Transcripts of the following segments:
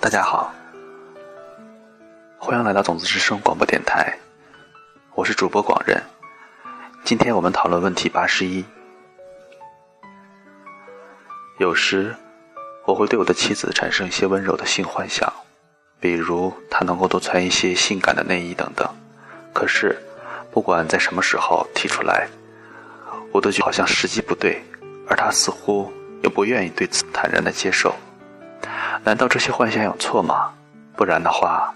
大家好，欢迎来到种子之声广播电台，我是主播广仁。今天我们讨论问题八十一。有时我会对我的妻子产生一些温柔的性幻想，比如她能够多穿一些性感的内衣等等。可是不管在什么时候提出来，我都觉得好像时机不对，而她似乎又不愿意对此坦然的接受。难道这些幻想有错吗？不然的话，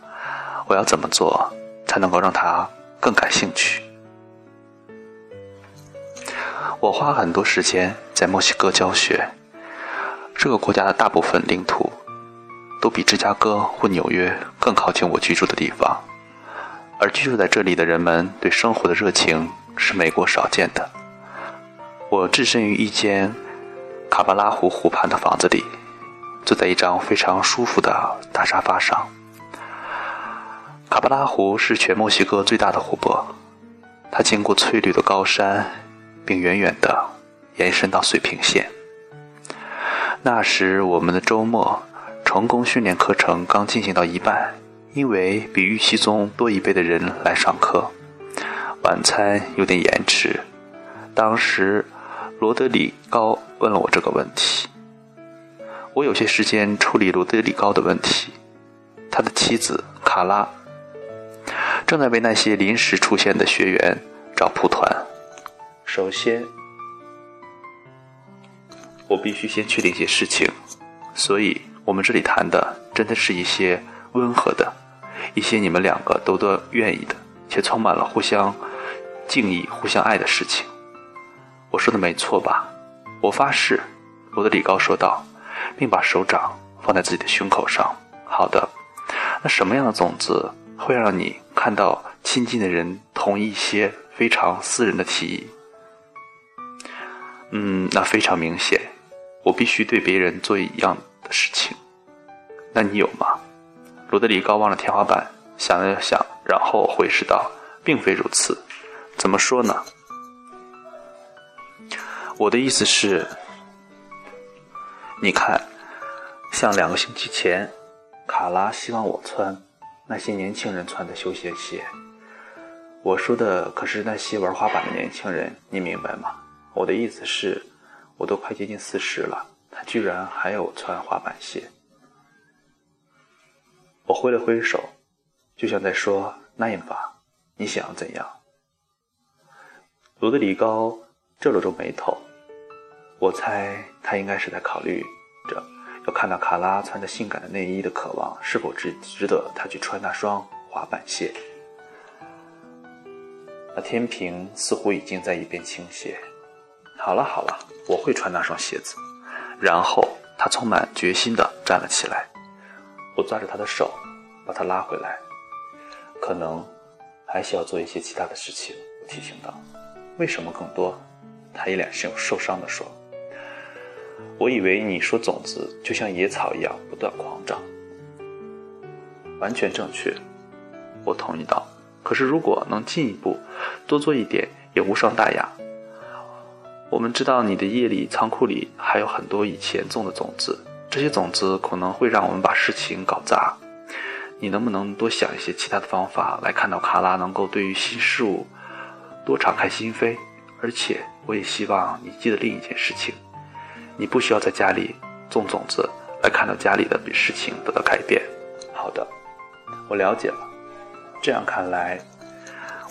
我要怎么做才能够让他更感兴趣？我花很多时间在墨西哥教学，这个国家的大部分领土都比芝加哥或纽约更靠近我居住的地方，而居住在这里的人们对生活的热情是美国少见的。我置身于一间卡巴拉湖湖畔的房子里。坐在一张非常舒服的大沙发上。卡巴拉湖是全墨西哥最大的湖泊，它经过翠绿的高山，并远远地延伸到水平线。那时我们的周末成功训练课程刚进行到一半，因为比预期中多一倍的人来上课，晚餐有点延迟。当时罗德里高问了我这个问题。我有些时间处理罗德里高的问题，他的妻子卡拉正在为那些临时出现的学员找蒲团。首先，我必须先确定一些事情，所以我们这里谈的真的是一些温和的，一些你们两个都都愿意的，且充满了互相敬意、互相爱的事情。我说的没错吧？我发誓，罗德里高说道。并把手掌放在自己的胸口上。好的，那什么样的种子会让你看到亲近的人同一些非常私人的提议？嗯，那非常明显，我必须对别人做一样的事情。那你有吗？罗德里高望着天花板，想了想，然后回视道：“并非如此。怎么说呢？我的意思是。”你看，像两个星期前，卡拉希望我穿那些年轻人穿的休闲鞋。我说的可是那些玩滑板的年轻人，你明白吗？我的意思是，我都快接近四十了，他居然还要我穿滑板鞋。我挥了挥手，就像在说：“那样吧，你想要怎样？”罗德里高皱了皱眉头。我猜他应该是在考虑着要看到卡拉穿着性感的内衣的渴望是否值值得他去穿那双滑板鞋。那天平似乎已经在一边倾斜。好了好了，我会穿那双鞋子。然后他充满决心地站了起来。我抓着他的手，把他拉回来。可能还需要做一些其他的事情。我提醒道。为什么更多？他一脸受受伤地说。我以为你说种子就像野草一样不断狂长，完全正确，我同意道。可是如果能进一步多做一点，也无伤大雅。我们知道你的夜里仓库里还有很多以前种的种子，这些种子可能会让我们把事情搞砸。你能不能多想一些其他的方法来看到卡拉能够对于新事物多敞开心扉？而且我也希望你记得另一件事情。你不需要在家里种种子来看到家里的事情得到改变。好的，我了解了。这样看来，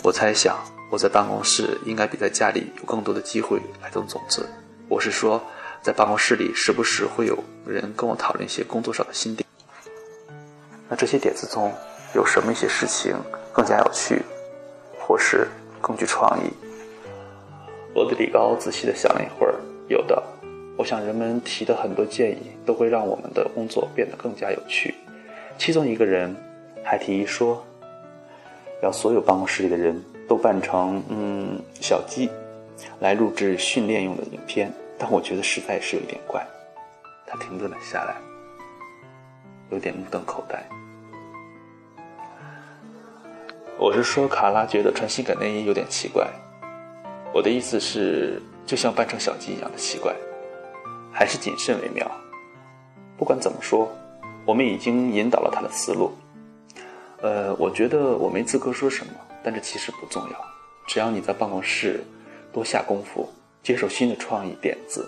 我猜想我在办公室应该比在家里有更多的机会来种种子。我是说，在办公室里时不时会有人跟我讨论一些工作上的新点。那这些点子中有什么一些事情更加有趣，或是更具创意？罗德里高仔细地想了一会儿，有的。我想，人们提的很多建议都会让我们的工作变得更加有趣。其中一个人还提议说，要所有办公室里的人都扮成嗯小鸡，来录制训练用的影片。但我觉得实在是有点怪。他停顿了下来，有点目瞪口呆。我是说，卡拉觉得穿性感内衣有点奇怪。我的意思是，就像扮成小鸡一样的奇怪。还是谨慎为妙。不管怎么说，我们已经引导了他的思路。呃，我觉得我没资格说什么，但这其实不重要。只要你在办公室多下功夫，接受新的创意点子，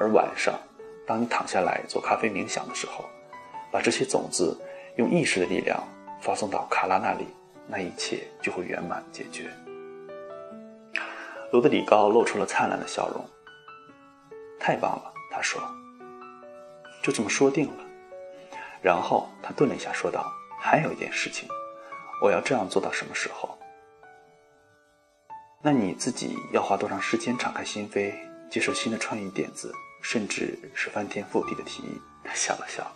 而晚上，当你躺下来做咖啡冥想的时候，把这些种子用意识的力量发送到卡拉那里，那一切就会圆满解决。罗德里高露出了灿烂的笑容。太棒了，说。就这么说定了。然后他顿了一下，说道：“还有一件事情，我要这样做到什么时候？那你自己要花多长时间敞开心扉，接受新的创意点子，甚至是翻天覆地的提议？”他笑了笑：“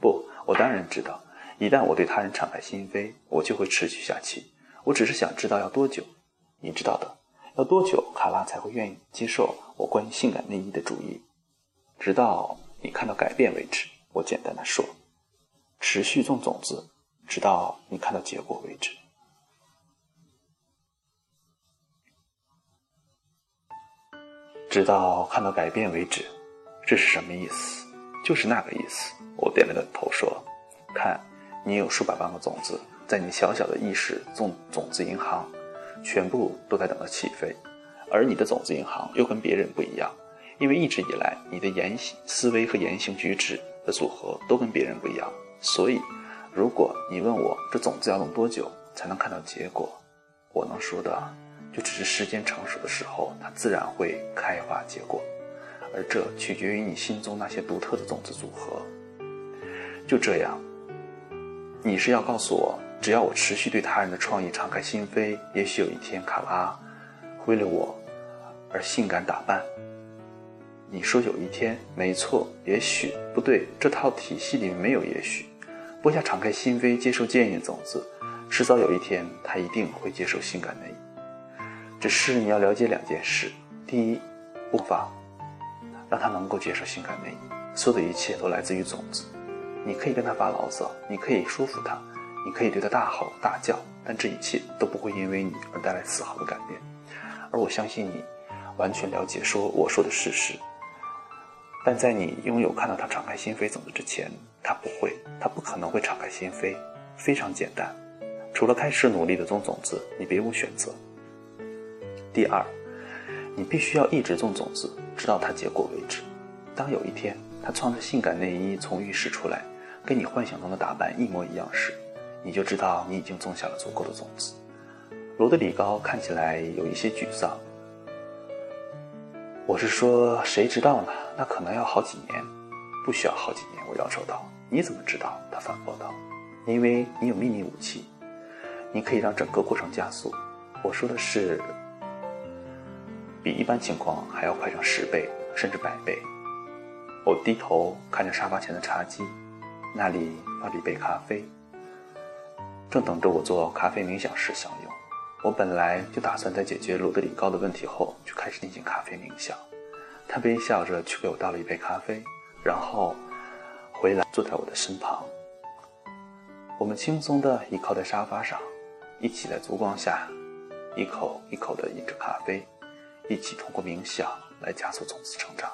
不，我当然知道，一旦我对他人敞开心扉，我就会持续下去。我只是想知道要多久。你知道的，要多久卡拉才会愿意接受我关于性感内衣的主意？直到你看到改变为止。”我简单的说。持续种种子，直到你看到结果为止。直到看到改变为止，这是什么意思？就是那个意思。我点了点头说：“看，你有数百万个种子在你小小的意识种种子银行，全部都在等着起飞。而你的种子银行又跟别人不一样，因为一直以来你的言行、思维和言行举止的组合都跟别人不一样。”所以，如果你问我这种子要弄多久才能看到结果，我能说的就只是时间成熟的时候，它自然会开花结果，而这取决于你心中那些独特的种子组合。就这样，你是要告诉我，只要我持续对他人的创意敞开心扉，也许有一天卡拉为了我而性感打扮。你说有一天，没错，也许不对，这套体系里没有也许。播下敞开心扉，接受建议种子，迟早有一天，他一定会接受性感内衣。只是你要了解两件事：第一，不妨让他能够接受性感内衣。所有的一切都来自于种子。你可以跟他发牢骚，你可以说服他，你可以对他大吼大叫，但这一切都不会因为你而带来丝毫的改变。而我相信你完全了解说我说的事实。但在你拥有看到他敞开心扉种子之前，他不会，他不可能会敞开心扉。非常简单，除了开始努力的种种子，你别无选择。第二，你必须要一直种种子，直到它结果为止。当有一天他穿着性感内衣从浴室出来，跟你幻想中的打扮一模一样时，你就知道你已经种下了足够的种子。罗德里高看起来有一些沮丧。我是说，谁知道呢？那可能要好几年，不需要好几年。我要求道：“你怎么知道？”他反驳道：“因为你有秘密武器，你可以让整个过程加速。我说的是，比一般情况还要快上十倍，甚至百倍。”我低头看着沙发前的茶几，那里放着一杯咖啡，正等着我做咖啡冥想时享用。我本来就打算在解决罗德里高的问题后，就开始进行咖啡冥想。他微笑着去给我倒了一杯咖啡，然后回来坐在我的身旁。我们轻松地倚靠在沙发上，一起在烛光下，一口一口地饮着咖啡，一起通过冥想来加速种子成长。